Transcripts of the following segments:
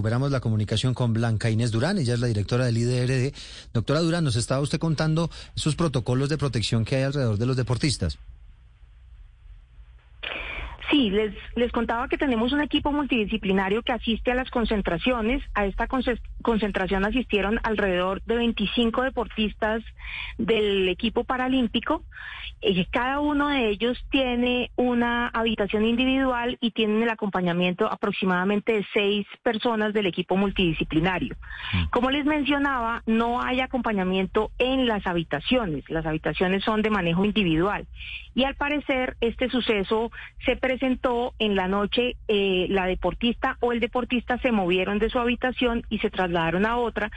recuperamos la comunicación con Blanca Inés Durán, ella es la directora del IDRD. Doctora Durán, nos estaba usted contando esos protocolos de protección que hay alrededor de los deportistas. Sí, les, les contaba que tenemos un equipo multidisciplinario que asiste a las concentraciones. A esta concentración asistieron alrededor de 25 deportistas del equipo paralímpico. Eh, cada uno de ellos tiene una habitación individual y tienen el acompañamiento aproximadamente de seis personas del equipo multidisciplinario. Mm. Como les mencionaba, no hay acompañamiento en las habitaciones. Las habitaciones son de manejo individual. Y al parecer, este suceso se presentó presentó en la noche eh, la deportista o el deportista se movieron de su habitación y se trasladaron a otra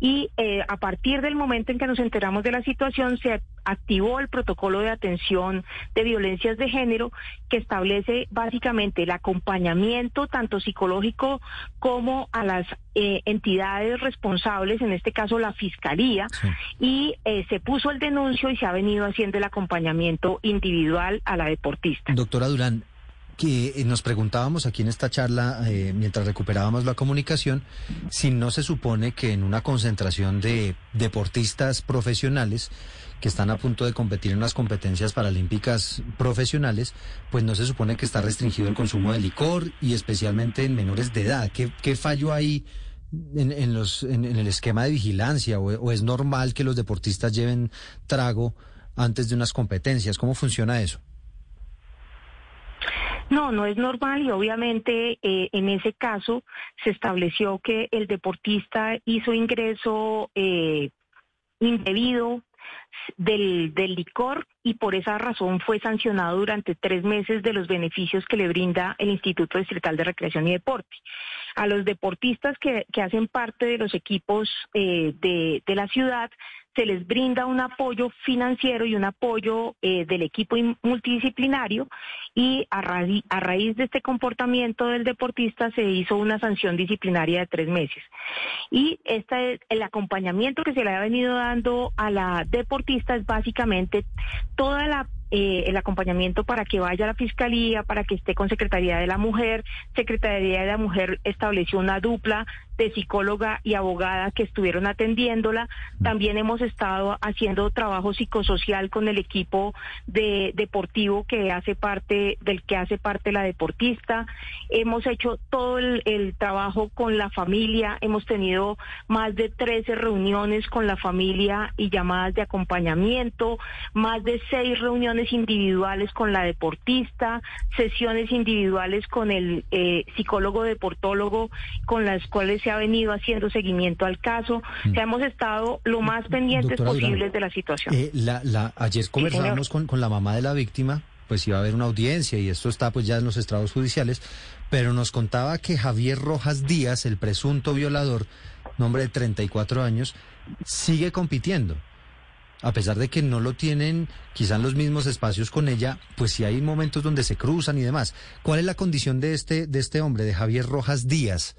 y eh, a partir del momento en que nos enteramos de la situación se activó el protocolo de atención de violencias de género que establece básicamente el acompañamiento tanto psicológico como a las eh, entidades responsables, en este caso la Fiscalía, y se puso el denuncio y se ha venido haciendo el acompañamiento individual a la deportista. Doctora Durán, que eh, nos preguntábamos aquí en esta charla, eh, mientras recuperábamos la comunicación, si no se supone que en una concentración de deportistas profesionales que están a punto de competir en las competencias paralímpicas profesionales, pues no se supone que está restringido el consumo de licor y especialmente en menores de edad. ¿Qué, qué fallo hay en, los, en, el esquema de vigilancia o, o es normal que los deportistas lleven trago antes de unas competencias? ¿Cómo funciona eso? No, no es normal y obviamente eh, en ese caso se estableció que el deportista hizo ingreso eh, indebido del, licor y por esa razón fue sancionado durante tres meses de los beneficios que le brinda el Instituto Distrital de Recreación y Deporte. A los deportistas que, hacen parte de los equipos eh, de la ciudad se les brinda un apoyo financiero y un apoyo eh, del equipo multidisciplinario y a, raíz de este comportamiento del deportista se hizo una sanción disciplinaria de tres meses. Y este, el acompañamiento que se le ha venido dando a la deportista es básicamente toda eh, el acompañamiento para que vaya a la fiscalía, para que esté con Secretaría de la Mujer. Secretaría de la Mujer estableció una dupla de psicóloga y abogada que estuvieron atendiéndola. También hemos estado haciendo trabajo psicosocial con el equipo de deportivo que hace parte del que hace parte la deportista. Hemos hecho todo el, el trabajo con la familia. Hemos tenido más de 13 reuniones con la familia y llamadas de acompañamiento, más de seis reuniones individuales con la deportista, sesiones individuales con el eh, psicólogo deportólogo, con las cuales se ha venido haciendo seguimiento al caso. Mm. hemos estado lo más pendientes posibles de la situación. Eh, la, ayer conversamos con, con la mamá de la víctima pues iba a haber una audiencia y esto está pues ya en los estrados judiciales, pero nos contaba que Javier Rojas Díaz, el presunto violador, nombre de 34 años, sigue compitiendo a pesar de que no lo tienen quizá en los mismos espacios con ella, pues sí hay momentos donde se cruzan y demás. ¿Cuál es la condición de este, de este hombre, de Javier Rojas Díaz,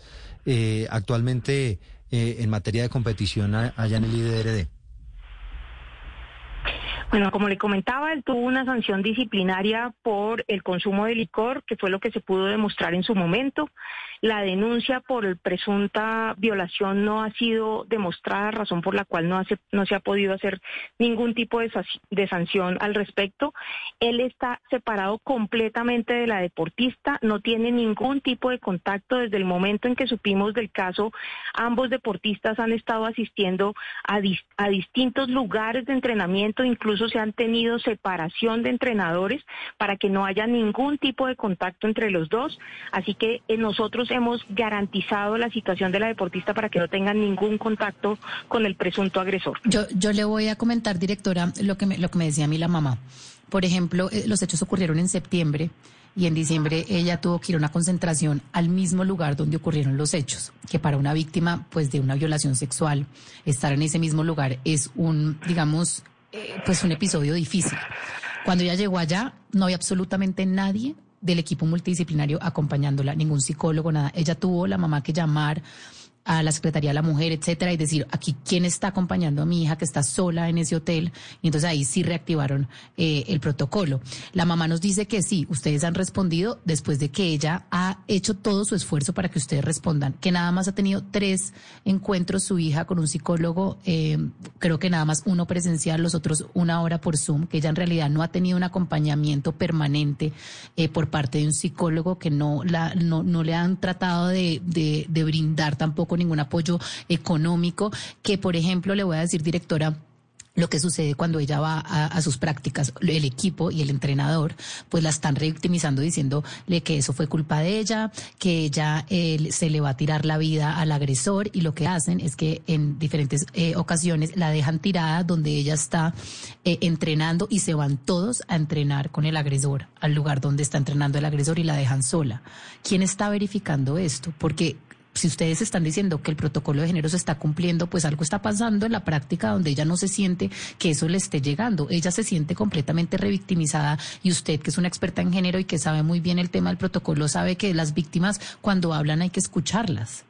eh, actualmente eh, en materia de competición allá en el IDRD? Bueno, como le comentaba, él tuvo una sanción disciplinaria por el consumo de licor, que fue lo que se pudo demostrar en su momento. La denuncia por presunta violación no ha sido demostrada, razón por la cual no, no se ha podido hacer ningún tipo de, de sanción al respecto. Él está separado completamente de la deportista, no tiene ningún tipo de contacto desde el momento en que supimos del caso. Ambos deportistas han estado asistiendo a, a distintos lugares de entrenamiento, incluso se han tenido separación de entrenadores para que no haya ningún tipo de contacto entre los dos. Así que eh, nosotros hemos garantizado la situación de la deportista para que no tengan ningún contacto con el presunto agresor. Yo, yo le voy a comentar, directora, lo que me, lo que me decía a mí la mamá. Por ejemplo, eh, los hechos ocurrieron en septiembre y en diciembre ella tuvo que ir a una concentración al mismo lugar donde ocurrieron los hechos, que para una víctima pues de una violación sexual estar en ese mismo lugar es un digamos eh, pues un episodio difícil. Cuando ella llegó allá no había absolutamente nadie del equipo multidisciplinario acompañándola, ningún psicólogo, nada. Ella tuvo la mamá que llamar a la Secretaría de la Mujer, etcétera, y decir aquí quién está acompañando a mi hija que está sola en ese hotel. Y entonces ahí sí reactivaron eh, el protocolo. La mamá nos dice que sí, ustedes han respondido después de que ella ha hecho todo su esfuerzo para que ustedes respondan, que nada más ha tenido tres encuentros su hija con un psicólogo, eh, creo que nada más uno presencial, los otros una hora por Zoom, que ella en realidad no ha tenido un acompañamiento permanente eh, por parte de un psicólogo que no, la, no, no le han tratado de, de, de brindar tampoco ningún apoyo económico, que por ejemplo le voy a decir, directora, lo que sucede cuando ella va a, sus prácticas, el equipo y el entrenador, pues la están revictimizando diciéndole que eso fue culpa de ella, que ella se le va a tirar la vida al agresor y lo que hacen es que en diferentes eh, ocasiones la dejan tirada donde ella está eh, entrenando y se van todos a entrenar con el agresor al lugar donde está entrenando el agresor y la dejan sola. ¿Quién está verificando esto? Porque si ustedes están diciendo que el protocolo de género se está cumpliendo, pues algo está pasando en la práctica donde ella no se siente que eso le esté llegando. Ella se siente completamente revictimizada y usted, que es una experta en género y que sabe muy bien el tema del protocolo, sabe que las víctimas cuando hablan hay que escucharlas.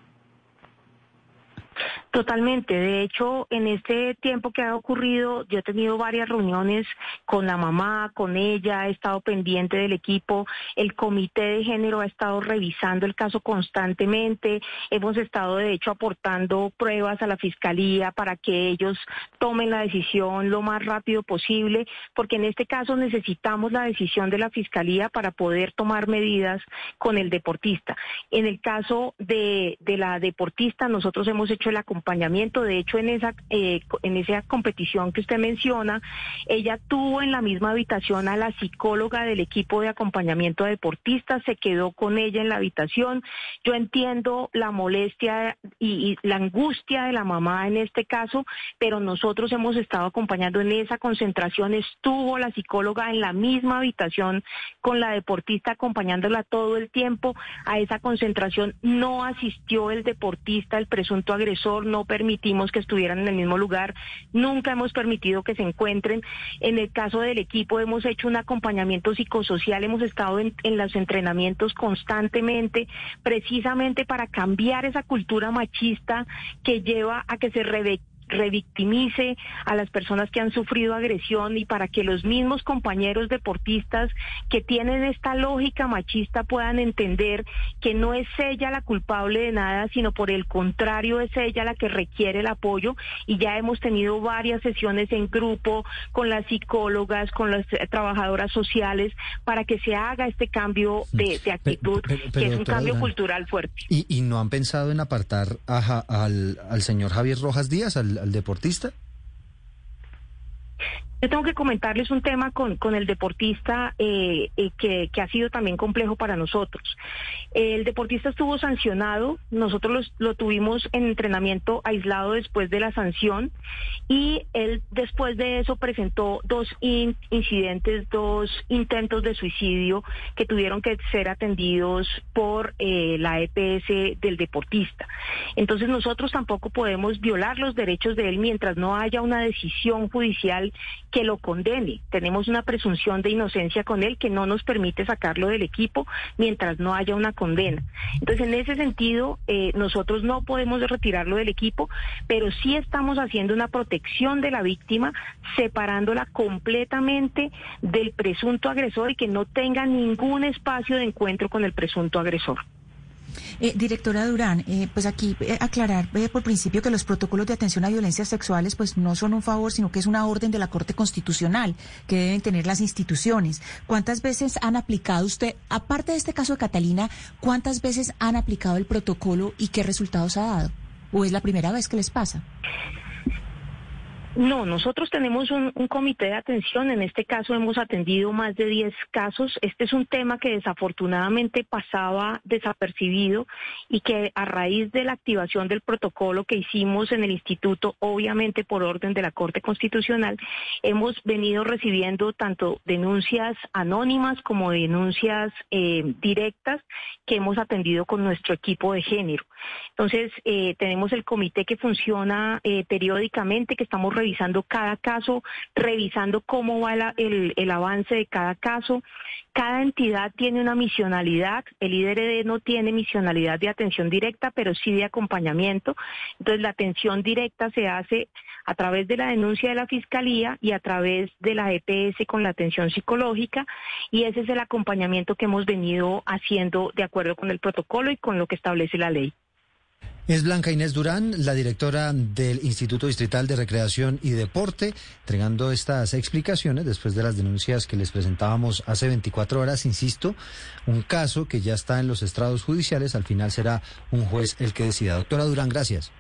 Totalmente. De hecho, en este tiempo que ha ocurrido, yo he tenido varias reuniones con la mamá, con ella, he estado pendiente del equipo. El comité de género ha estado revisando el caso constantemente. Hemos estado, de hecho, aportando pruebas a la fiscalía para que ellos tomen la decisión lo más rápido posible, porque en este caso necesitamos la decisión de la fiscalía para poder tomar medidas con el deportista. En el caso de, de la deportista, nosotros hemos hecho el acompañamiento De hecho, en esa, eh, en esa competición que usted menciona, ella tuvo en la misma habitación a la psicóloga del equipo de acompañamiento a deportistas, se quedó con ella en la habitación. Yo entiendo la molestia y, la angustia de la mamá en este caso, pero nosotros hemos estado acompañando en esa concentración. Estuvo la psicóloga en la misma habitación con la deportista acompañándola todo el tiempo a esa concentración. No asistió el deportista, el presunto agresor, no permitimos que estuvieran en el mismo lugar, nunca hemos permitido que se encuentren. En el caso del equipo hemos hecho un acompañamiento psicosocial, hemos estado en, los entrenamientos constantemente, precisamente para cambiar esa cultura machista que lleva a que se reve revictimice a las personas que han sufrido agresión y para que los mismos compañeros deportistas que tienen esta lógica machista puedan entender que no es ella la culpable de nada, sino por el contrario es ella la que requiere el apoyo y ya hemos tenido varias sesiones en grupo con las psicólogas, con las eh, trabajadoras sociales para que se haga este cambio de, actitud, que es un cambio cultural fuerte. ¿Y, ¿Y, no han pensado en apartar al, al señor Javier Rojas Díaz, al al, deportista? Yo tengo que comentarles un tema con, con el deportista eh, eh, que, que, ha sido también complejo para nosotros. El deportista estuvo sancionado, nosotros lo tuvimos en entrenamiento aislado después de la sanción y él después de eso presentó dos incidentes, dos intentos de suicidio que tuvieron que ser atendidos por eh, la EPS del deportista. Entonces nosotros tampoco podemos violar los derechos de él mientras no haya una decisión judicial que lo condene. Tenemos una presunción de inocencia con él que no nos permite sacarlo del equipo mientras no haya una condena. Entonces, en ese sentido, eh, nosotros no podemos retirarlo del equipo, pero sí estamos haciendo una protección de la víctima, separándola completamente del presunto agresor y que no tenga ningún espacio de encuentro con el presunto agresor. Eh, directora Durán, eh, pues aquí eh, aclarar por principio que los protocolos de atención a violencias sexuales pues no son un favor, sino que es una orden de la Corte Constitucional que deben tener las instituciones. ¿Cuántas veces han aplicado usted, aparte de este caso de Catalina, cuántas veces han aplicado el protocolo y qué resultados ha dado? ¿O es la primera vez que les pasa? No, nosotros tenemos un, comité de atención. En este caso hemos atendido más de 10 casos. Este es un tema que desafortunadamente pasaba desapercibido y que a raíz de la activación del protocolo que hicimos en el instituto, obviamente por orden de la Corte Constitucional, hemos venido recibiendo tanto denuncias anónimas como denuncias eh, directas que hemos atendido con nuestro equipo de género. Entonces, eh, tenemos el comité que funciona eh, periódicamente, que estamos revisando revisando cada caso, revisando cómo va el, avance de cada caso. Cada entidad tiene una misionalidad. El IDRD no tiene misionalidad de atención directa, pero sí de acompañamiento. Entonces, la atención directa se hace a través de la denuncia de la Fiscalía y a través de la EPS con la atención psicológica. Y ese es el acompañamiento que hemos venido haciendo de acuerdo con el protocolo y con lo que establece la ley. Es Blanca Inés Durán, la directora del Instituto Distrital de Recreación y Deporte, entregando estas explicaciones después de las denuncias que les presentábamos hace 24 horas. Insisto, un caso que ya está en los estrados judiciales, al final será un juez el que decida. Doctora Durán, gracias.